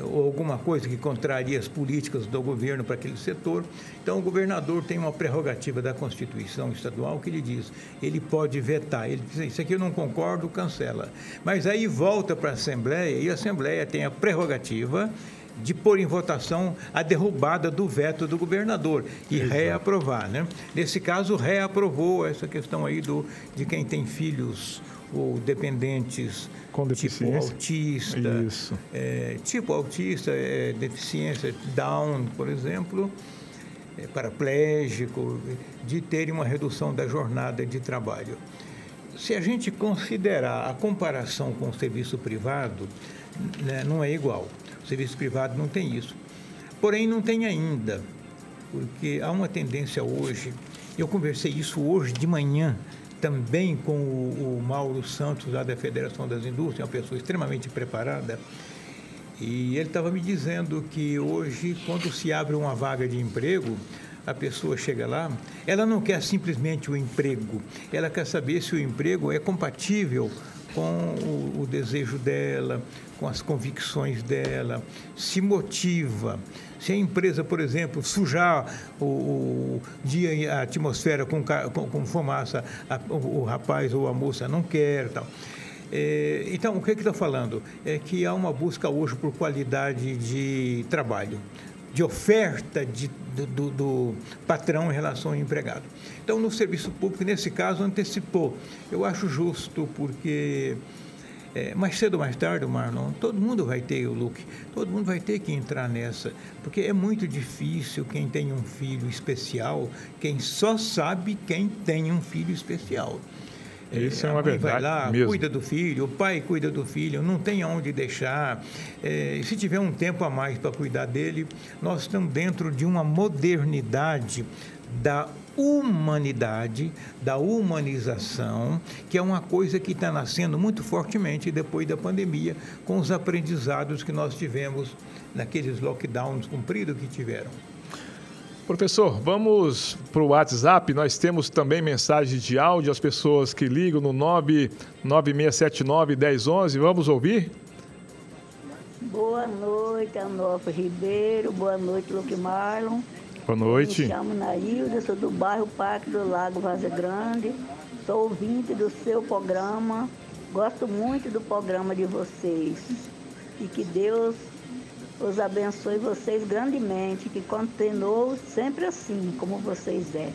ou alguma coisa que contraria as políticas do governo para aquele setor. Então, o governador tem uma prerrogativa da Constituição estadual que ele diz, ele pode vetar, ele diz, isso aqui eu não concordo, cancela. Mas aí volta para a Assembleia e a Assembleia tem a prerrogativa de pôr em votação a derrubada do veto do governador e Exato. reaprovar. Né? Nesse caso, reaprovou essa questão aí do, de quem tem filhos ou dependentes com tipo deficiência. tipo autista, Isso. É, tipo autista, é, deficiência Down, por exemplo, é, paraplégico, de terem uma redução da jornada de trabalho. Se a gente considerar a comparação com o serviço privado, né, não é igual. O serviço privado não tem isso. Porém, não tem ainda, porque há uma tendência hoje. Eu conversei isso hoje de manhã também com o, o Mauro Santos, lá da Federação das Indústrias, uma pessoa extremamente preparada. E ele estava me dizendo que hoje, quando se abre uma vaga de emprego, a pessoa chega lá, ela não quer simplesmente o emprego, ela quer saber se o emprego é compatível com o, o desejo dela, com as convicções dela, se motiva. Se a empresa, por exemplo, sujar o, o dia a atmosfera com, com, com fumaça, a, o, o, rapaz ou a moça não quer tal. É, então, o que está falando? É que há uma busca hoje por qualidade de trabalho, de oferta de, do, do, patrão em relação ao empregado. Então, no serviço público, nesse caso, antecipou. Eu acho justo, porque é, mais cedo ou mais tarde, Marlon, todo mundo vai ter o look, todo mundo vai ter que entrar nessa, porque é muito difícil quem tem um filho especial, quem só sabe quem tem um filho especial. Isso é, é uma verdade. Vai lá, mesmo. cuida do filho, o pai cuida do filho, não tem aonde deixar. É, se tiver um tempo a mais para cuidar dele, nós estamos dentro de uma modernidade da humanidade, da humanização, que é uma coisa que está nascendo muito fortemente depois da pandemia, com os aprendizados que nós tivemos naqueles lockdowns cumpridos que tiveram. Professor, vamos para o WhatsApp. Nós temos também mensagens de áudio, as pessoas que ligam no 99679-1011. Vamos ouvir? Boa noite, Anofo Ribeiro. Boa noite, Luque Marlon. Boa noite. Me chamo Nailda, sou do bairro Parque do Lago Vaza Grande. Sou ouvinte do seu programa. Gosto muito do programa de vocês. E que Deus os abençoe vocês grandemente. Que continue sempre assim, como vocês é.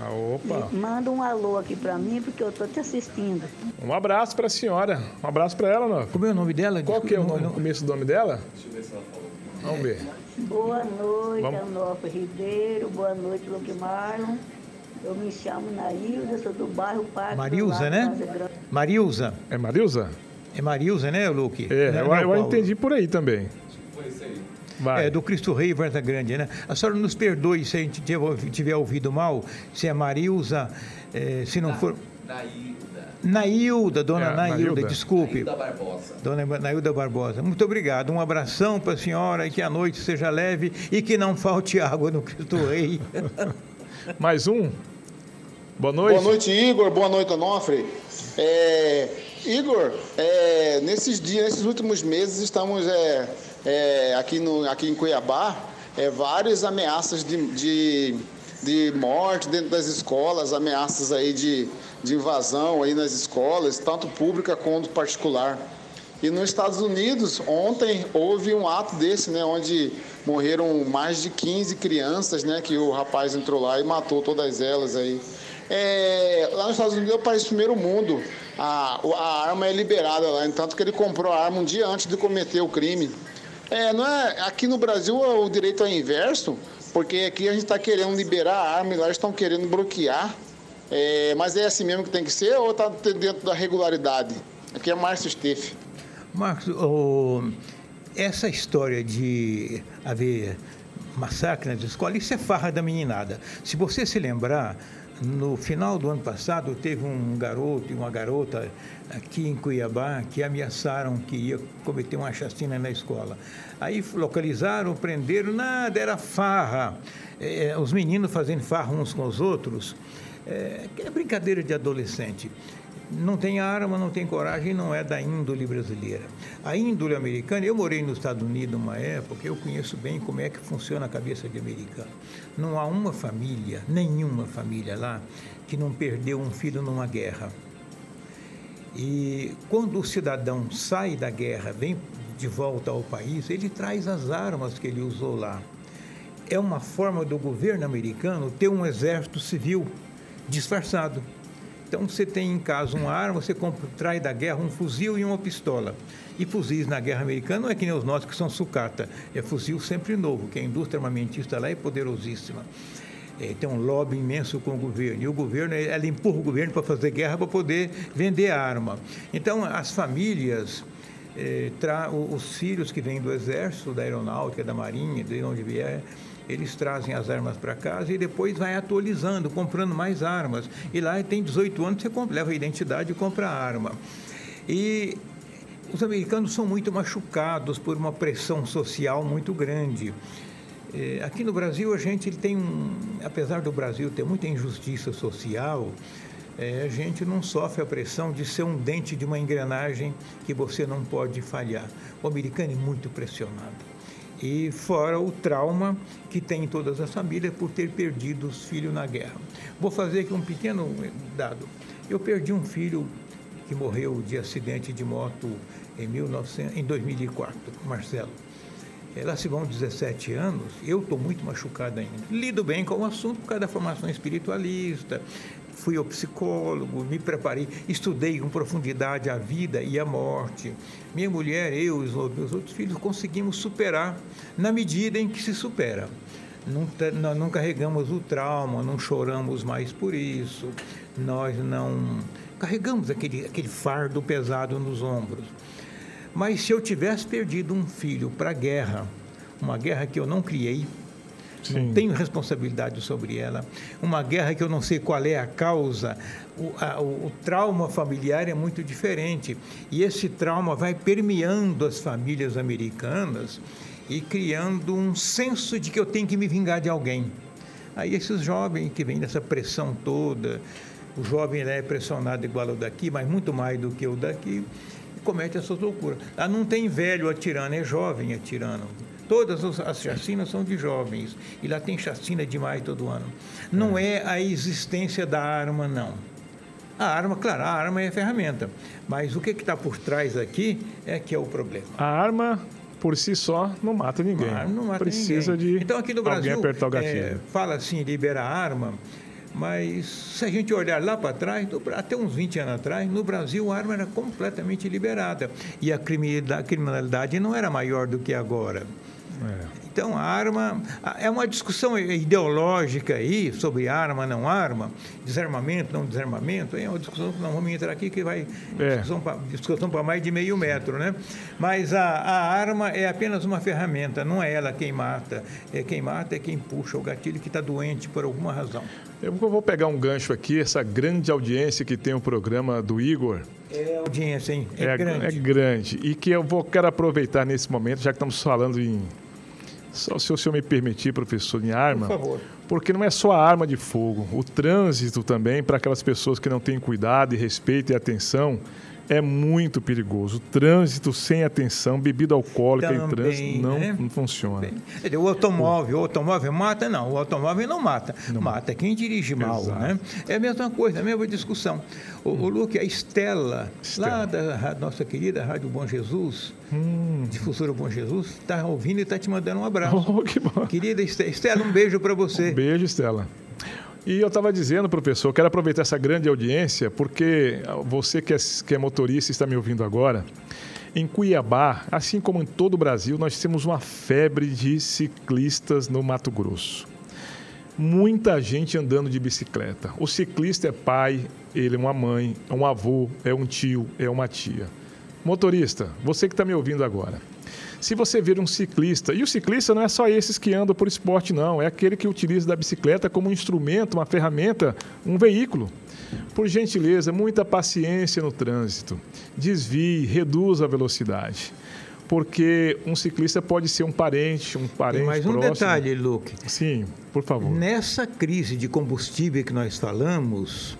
Ah, opa. Manda um alô aqui para mim, porque eu estou te assistindo. Um abraço para a senhora. Um abraço para ela, não? Como é o nome dela? Qual que é o nome, começo do nome dela? Deixa eu ver se ela falou. Vamos ver. Boa noite, Vamos... Ribeiro. Boa noite, Luque Marlon. Eu me chamo Nailza, sou do bairro Parque. Marilza, né? Marilza. É Marilza? É Marilza, né, Luque? É, né? eu, eu entendi por aí também. Vai. É, do Cristo Rei Varta Grande, né? A senhora nos perdoe se a gente tiver ouvido mal, se é Marilza, é, se não da, for. Nailda, dona é, Nailda, Nailda, desculpe. Nailda Barbosa. Dona Nailda Barbosa. Muito obrigado. Um abração para a senhora e que a noite seja leve e que não falte água no Cristo Rei. Mais um. Boa noite. Boa noite, Igor. Boa noite, Onofre. É, Igor, é, nesses dias, nesses últimos meses, estamos é, é aqui, no, aqui em Cuiabá, é, várias ameaças de, de, de morte dentro das escolas, ameaças aí de de invasão aí nas escolas, tanto pública quanto particular. E nos Estados Unidos, ontem houve um ato desse, né, onde morreram mais de 15 crianças, né, que o rapaz entrou lá e matou todas elas aí. É, lá nos Estados Unidos é o país primeiro mundo. A, a arma é liberada lá, tanto que ele comprou a arma um dia antes de cometer o crime. É, não é, aqui no Brasil o direito é inverso, porque aqui a gente está querendo liberar a arma e lá estão querendo bloquear. É, mas é assim mesmo que tem que ser ou está dentro da regularidade? Aqui é Márcio Steff. Marcos, essa história de haver massacre nas escolas, isso é farra da meninada. Se você se lembrar, no final do ano passado, teve um garoto e uma garota aqui em Cuiabá que ameaçaram que ia cometer uma chacina na escola. Aí localizaram, prenderam, nada, era farra. É, os meninos fazendo farra uns com os outros. É, é brincadeira de adolescente não tem arma, não tem coragem, não é da índole brasileira. A índole americana, eu morei nos Estados Unidos uma época, eu conheço bem como é que funciona a cabeça de americano. Não há uma família, nenhuma família lá, que não perdeu um filho numa guerra. E quando o cidadão sai da guerra, vem de volta ao país, ele traz as armas que ele usou lá. É uma forma do governo americano ter um exército civil disfarçado então você tem em casa uma arma, você traz da guerra um fuzil e uma pistola. E fuzis na guerra americana não é que nem os nossos que são sucata, é fuzil sempre novo, que a indústria armamentista lá é poderosíssima. É, tem um lobby imenso com o governo. E o governo, ela empurra o governo para fazer guerra para poder vender arma. Então, as famílias, é, tra, os filhos que vêm do exército, da aeronáutica, da marinha, de onde vier, eles trazem as armas para casa e depois vai atualizando, comprando mais armas. E lá tem 18 anos, você leva a identidade e compra a arma. E os americanos são muito machucados por uma pressão social muito grande. É, aqui no Brasil a gente tem um, apesar do Brasil ter muita injustiça social, é, a gente não sofre a pressão de ser um dente de uma engrenagem que você não pode falhar. O americano é muito pressionado e fora o trauma que tem em todas as famílias por ter perdido os filhos na guerra. Vou fazer aqui um pequeno dado. Eu perdi um filho que morreu de acidente de moto em, 1900, em 2004, Marcelo. Lá se vão 17 anos, eu estou muito machucado ainda. Lido bem com o assunto por causa da formação espiritualista, fui ao psicólogo, me preparei, estudei com profundidade a vida e a morte. Minha mulher, eu e os meus outros filhos conseguimos superar na medida em que se supera. Não, nós não carregamos o trauma, não choramos mais por isso, nós não carregamos aquele, aquele fardo pesado nos ombros. Mas se eu tivesse perdido um filho para a guerra, uma guerra que eu não criei, Sim. não tenho responsabilidade sobre ela. Uma guerra que eu não sei qual é a causa, o, a, o, o, trauma familiar é muito diferente. E esse trauma vai permeando as famílias americanas e criando um senso de que eu tenho que me vingar de alguém. Aí esses jovens que vêm dessa pressão toda, o jovem é pressionado igual ao daqui, mas muito mais do que o daqui, comete essas loucuras. Lá não tem velho atirando, é jovem atirando. Todas as chacinas são de jovens. E lá tem chacina demais todo ano. Não é, é a existência da arma, não. A arma, claro, a arma é a ferramenta. Mas o que está por trás aqui é que é o problema. A arma por si só não mata ninguém. A arma não mata Precisa ninguém. de então, aqui no Brasil, apertar o gatilho. É, fala assim, libera a arma, mas se a gente olhar lá para trás, até uns 20 anos atrás, no Brasil a arma era completamente liberada. E a criminalidade não era maior do que agora. É. Então, a arma é uma discussão ideológica aí sobre arma, não arma, desarmamento, não desarmamento. É uma discussão que não vamos entrar aqui que vai é. discussão para mais de meio metro, né? Mas a, a arma é apenas uma ferramenta, não é ela quem mata. É quem mata é quem puxa o gatilho que está doente por alguma razão. Eu vou pegar um gancho aqui, essa grande audiência que tem o programa do Igor. É audiência, hein? É, é grande. É grande. E que eu vou quero aproveitar nesse momento, já que estamos falando em só se o senhor me permitir, professor, em arma. Por favor. Porque não é só a arma de fogo. O trânsito também, para aquelas pessoas que não têm cuidado e respeito e atenção, é muito perigoso. Trânsito sem atenção, bebida alcoólica Também, em trânsito não, né? não funciona. O automóvel, o automóvel mata? Não, o automóvel não mata. Não. Mata quem dirige mal, Exato. né? É a mesma coisa, a mesma discussão. O, hum. o Luque, a Estela, Estela, lá da nossa querida Rádio Bom Jesus, hum. difusora Bom Jesus, está ouvindo e está te mandando um abraço. Oh, que bom. Querida Estela, um beijo para você. Um beijo, Estela. E eu estava dizendo, professor, quero aproveitar essa grande audiência, porque você que é, que é motorista está me ouvindo agora. Em Cuiabá, assim como em todo o Brasil, nós temos uma febre de ciclistas no Mato Grosso. Muita gente andando de bicicleta. O ciclista é pai, ele é uma mãe, é um avô, é um tio, é uma tia. Motorista, você que está me ouvindo agora, Se você vir um ciclista, e o ciclista não é só esses que andam por esporte, não, é aquele que utiliza da bicicleta como um instrumento, uma ferramenta, um veículo. Por gentileza, muita paciência no trânsito. Desvie, reduza a velocidade. Porque um ciclista pode ser um parente, um parente. Mais um próximo. detalhe, Luke. Sim, por favor. Nessa crise de combustível que nós falamos,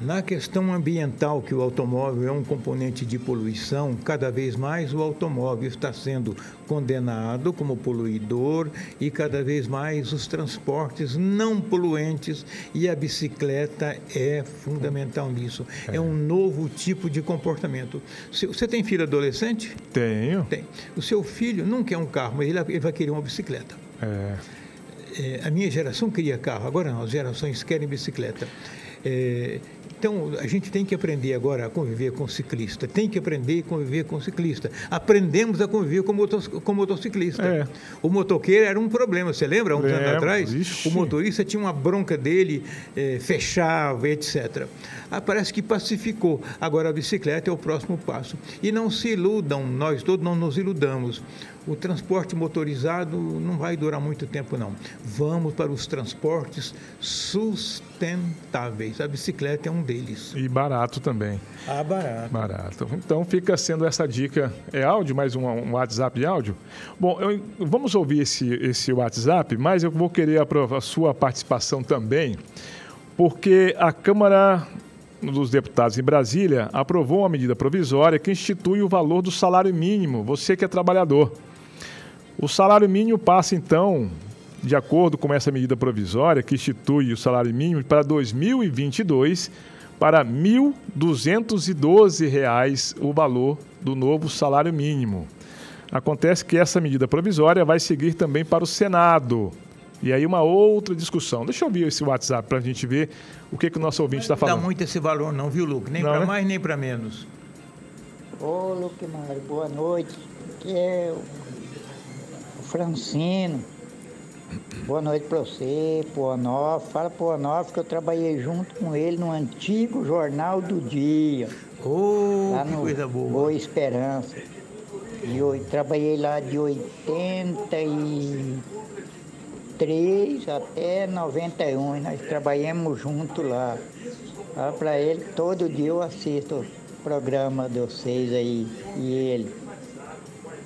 na questão ambiental, que o automóvel é um componente de poluição, cada vez mais o automóvel está sendo condenado como poluidor e cada vez mais os transportes não poluentes e a bicicleta é fundamental nisso. É, é um novo tipo de comportamento. Você tem filho adolescente? Tenho. Tem. O seu filho não quer um carro, mas ele vai querer uma bicicleta. É. É, a minha geração queria carro, agora não, as gerações querem bicicleta. É, então, a gente tem que aprender agora a conviver com ciclista, tem que aprender a conviver com ciclista. Aprendemos a conviver com, motos, com motociclista. É. O motoqueiro era um problema, você lembra? Uns anos atrás, Ixi. o motorista tinha uma bronca dele, é, fechava, etc. Ah, parece que pacificou. Agora a bicicleta é o próximo passo. E não se iludam, nós todos não nos iludamos o transporte motorizado não vai durar muito tempo, não. Vamos para os transportes sustentáveis. A bicicleta é um deles. E barato também. Ah, barato. Barato. Então fica sendo essa dica. É áudio, mais um, um WhatsApp de áudio? Bom, eu, vamos ouvir esse, esse WhatsApp, mas eu vou querer a, a sua participação também, porque a Câmara dos Deputados em Brasília aprovou uma medida provisória que institui o valor do salário mínimo, você que é trabalhador. O salário mínimo passa, então, de acordo com essa medida provisória que institui o salário mínimo para 2022 para R$ 1.212 o valor do novo salário mínimo. Acontece que essa medida provisória vai seguir também para o Senado. E aí uma outra discussão. Deixa eu ouvir esse WhatsApp para a gente ver o que, que o nosso ouvinte está falando. Não dá muito esse valor não, viu, Luke? Nem para né? mais, nem para menos. Ô, Luke Mário, boa noite. Que é Francino. Boa noite para você, pro Onofre. Fala pro Onofre que eu trabalhei junto com ele no antigo Jornal do Dia. Oh, lá no coisa boa. Boa Esperança. E eu trabalhei lá de 83 até 91. E nós trabalhamos junto lá. Fala para ele, todo dia eu assisto o programa de vocês aí. E ele.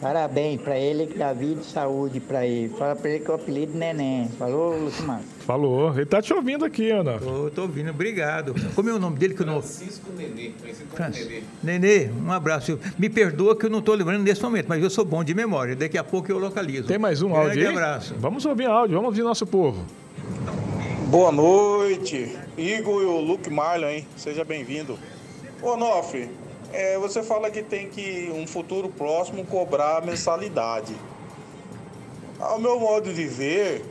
Parabéns para ele, que dá vida e saúde para ele. Fala para ele que é o apelido Neném. Falou, Lucimar? Falou. Ele tá te ouvindo aqui, Ana. Tô, tô ouvindo, obrigado. Como é o nome dele que eu não... Francisco Nenê. Francisco Nenê. Nenê, um abraço. Me perdoa que eu não estou lembrando nesse momento, mas eu sou bom de memória. Daqui a pouco eu localizo. Tem mais um Grande áudio aí? abraço. Vamos ouvir áudio, vamos ouvir nosso povo. Boa noite, Igor e o Luke Marlon, hein? Seja bem-vindo. Ô, Nofre, é, você fala que tem que, um futuro próximo, cobrar mensalidade. Ao meu modo de ver,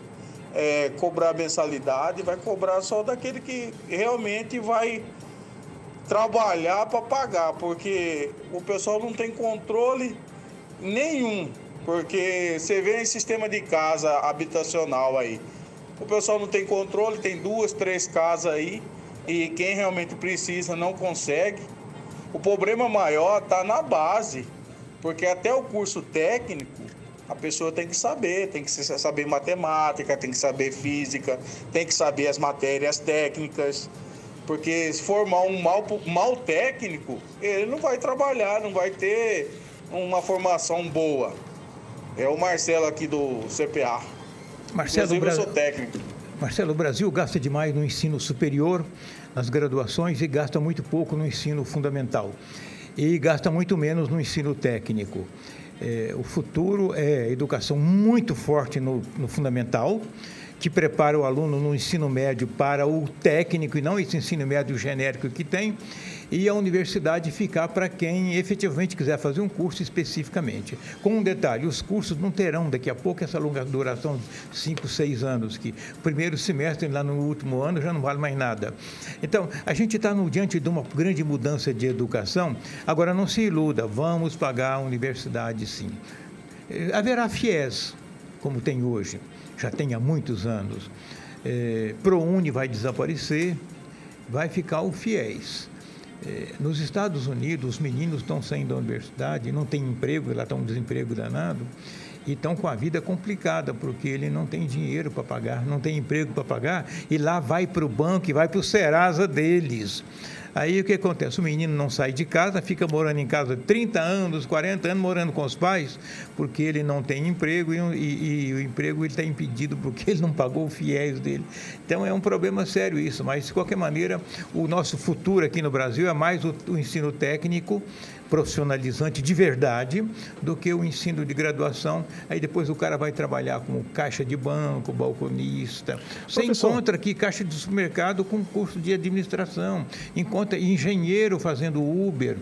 é, cobrar mensalidade vai cobrar só daquele que realmente vai trabalhar para pagar, porque o pessoal não tem controle nenhum. Porque você vê em sistema de casa habitacional aí, o pessoal não tem controle, tem duas, três casas aí, e quem realmente precisa não consegue. O problema maior está na base, porque até o curso técnico a pessoa tem que saber, tem que saber matemática, tem que saber física, tem que saber as matérias técnicas, porque se formar um mal, mal técnico, ele não vai trabalhar, não vai ter uma formação boa. É o Marcelo aqui do CPA. Marcelo, Inclusive, eu sou técnico. Marcelo, o Brasil gasta demais no ensino superior nas graduações e gasta muito pouco no ensino fundamental. E gasta muito menos no ensino técnico. É, o futuro é educação muito forte no, no fundamental, que prepara o aluno no ensino médio para o técnico e não esse ensino médio genérico que tem, e a universidade ficar para quem efetivamente quiser fazer um curso especificamente. Com um detalhe, os cursos não terão daqui a pouco essa longa duração de 5, 6 anos, que o primeiro semestre lá no último ano já não vale mais nada. Então, a gente está diante de uma grande mudança de educação. Agora, não se iluda, vamos pagar a universidade sim. Eh, haverá FIES, como tem hoje, já tem há muitos anos. É, ProUni vai desaparecer, vai ficar o FIES. É, nos Estados Unidos, os meninos estão saindo da universidade, não tem emprego, lá está um desemprego danado, e estão com a vida complicada, porque ele não tem dinheiro para pagar, não tem emprego para pagar, e lá vai para o banco e vai para o Serasa deles. Aí o que acontece? O menino não sai de casa, fica morando em casa 30 anos, 40 anos, morando com os pais, porque ele não tem emprego e, e, e o emprego está impedido porque ele não pagou o fiéis dele. Então é um problema sério isso, mas de qualquer maneira, o nosso futuro aqui no Brasil é mais o, o ensino técnico profissionalizante de verdade do que o ensino de graduação. Aí depois o cara vai trabalhar como caixa de banco, balconista. Você Professor. encontra aqui caixa de supermercado com curso de administração, encontra engenheiro fazendo Uber.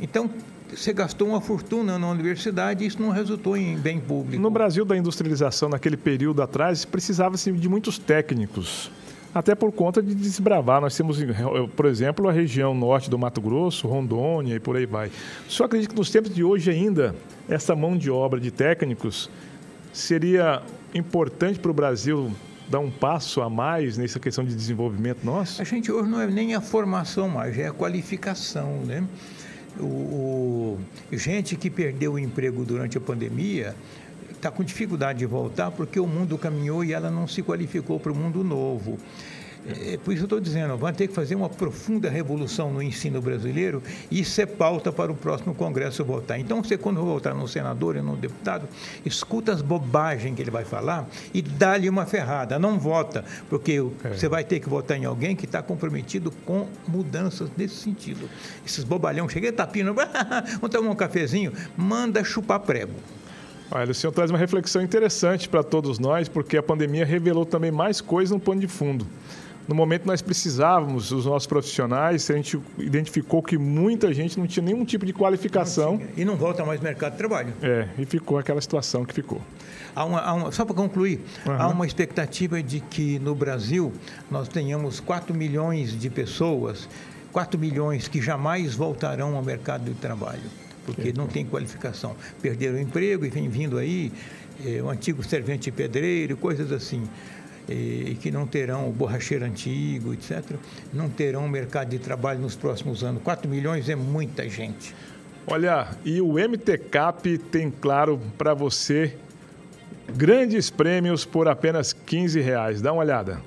Então, você gastou uma fortuna na universidade e isso não resultou em bem público. No Brasil da industrialização, naquele período atrás, precisava-se de muitos técnicos até por conta de desbravar. Nós temos, por exemplo, a região norte do Mato Grosso, Rondônia e por aí vai. Só acredito que nos tempos de hoje ainda, essa mão de obra de técnicos seria importante para o Brasil dar um passo a mais nessa questão de desenvolvimento nosso? A gente hoje não é nem a formação mais, é a qualificação, né? O, o, gente que perdeu o emprego durante a pandemia está com dificuldade de voltar porque o mundo caminhou e ela não se qualificou para o mundo novo. É, por isso eu estou dizendo, vamos ter que fazer uma profunda revolução no ensino brasileiro e isso é pauta para o próximo Congresso votar. Então, você, quando voltar no senador e no deputado, escuta as bobagens que ele vai falar e dá-lhe uma ferrada. Não vota, porque é. você vai ter que votar em alguém que está comprometido com mudanças nesse sentido. Esses bobalhão, cheguei tapinha, vamos tomar um cafezinho, manda chupar prego. Olha, o senhor traz uma reflexão interessante para todos nós, porque a pandemia revelou também mais coisas no pano de fundo. No momento nós precisávamos os nossos profissionais, a gente identificou que muita gente não tinha nenhum tipo de qualificação. Não e não volta mais ao mercado de trabalho. É, e ficou aquela situação que ficou. Há uma, há uma, só para concluir, uhum. há uma expectativa de que no Brasil nós tenhamos 4 milhões de pessoas, 4 milhões que jamais voltarão ao mercado de trabalho porque não tem qualificação. Perderam o emprego e vem vindo aí é, o antigo servente pedreiro, coisas assim. E que não terão o borracheiro antigo, etc., não terão mercado de trabalho nos próximos anos. 4 milhões é muita gente. Olha, e o MTCAP tem, claro, para você grandes prêmios por apenas 15 reais. Dá uma olhada.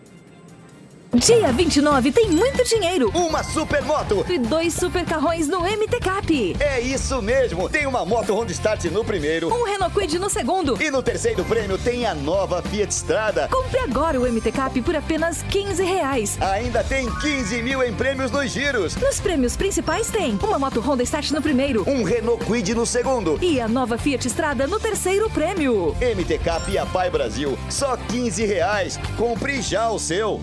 Dia 29 tem muito dinheiro. Uma super moto. E dois super carrões no MT Cap. É isso mesmo. Tem uma moto Honda Start no primeiro. Um Renault Kwid no segundo. E no terceiro prêmio tem a nova Fiat Strada. Compre agora o MT Cap por apenas 15 reais. Ainda tem 15 mil em prêmios nos giros. Nos prêmios principais tem uma moto Honda Start no primeiro. Um Renault Kwid no segundo. E a nova Fiat Strada no terceiro prêmio. MT Cap e a Pai Brasil. Só 15 reais. Compre já o seu.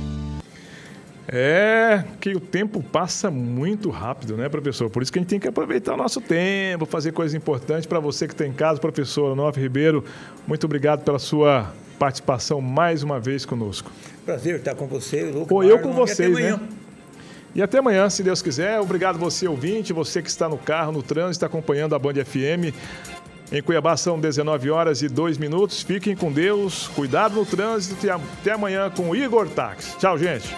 É que o tempo passa muito rápido, né, professor? Por isso que a gente tem que aproveitar o nosso tempo, fazer coisas importantes. Para você que está em casa, professor Onofre Ribeiro, muito obrigado pela sua participação mais uma vez conosco. Prazer estar com você, Lucas. Ou eu com vocês, né? E até amanhã, se Deus quiser. Obrigado você, ouvinte, você que está no carro, no trânsito, acompanhando a Band FM. Em Cuiabá são 19 horas e 2 minutos. Fiquem com Deus, cuidado no trânsito e até amanhã com o Igor Tax. Tchau, gente.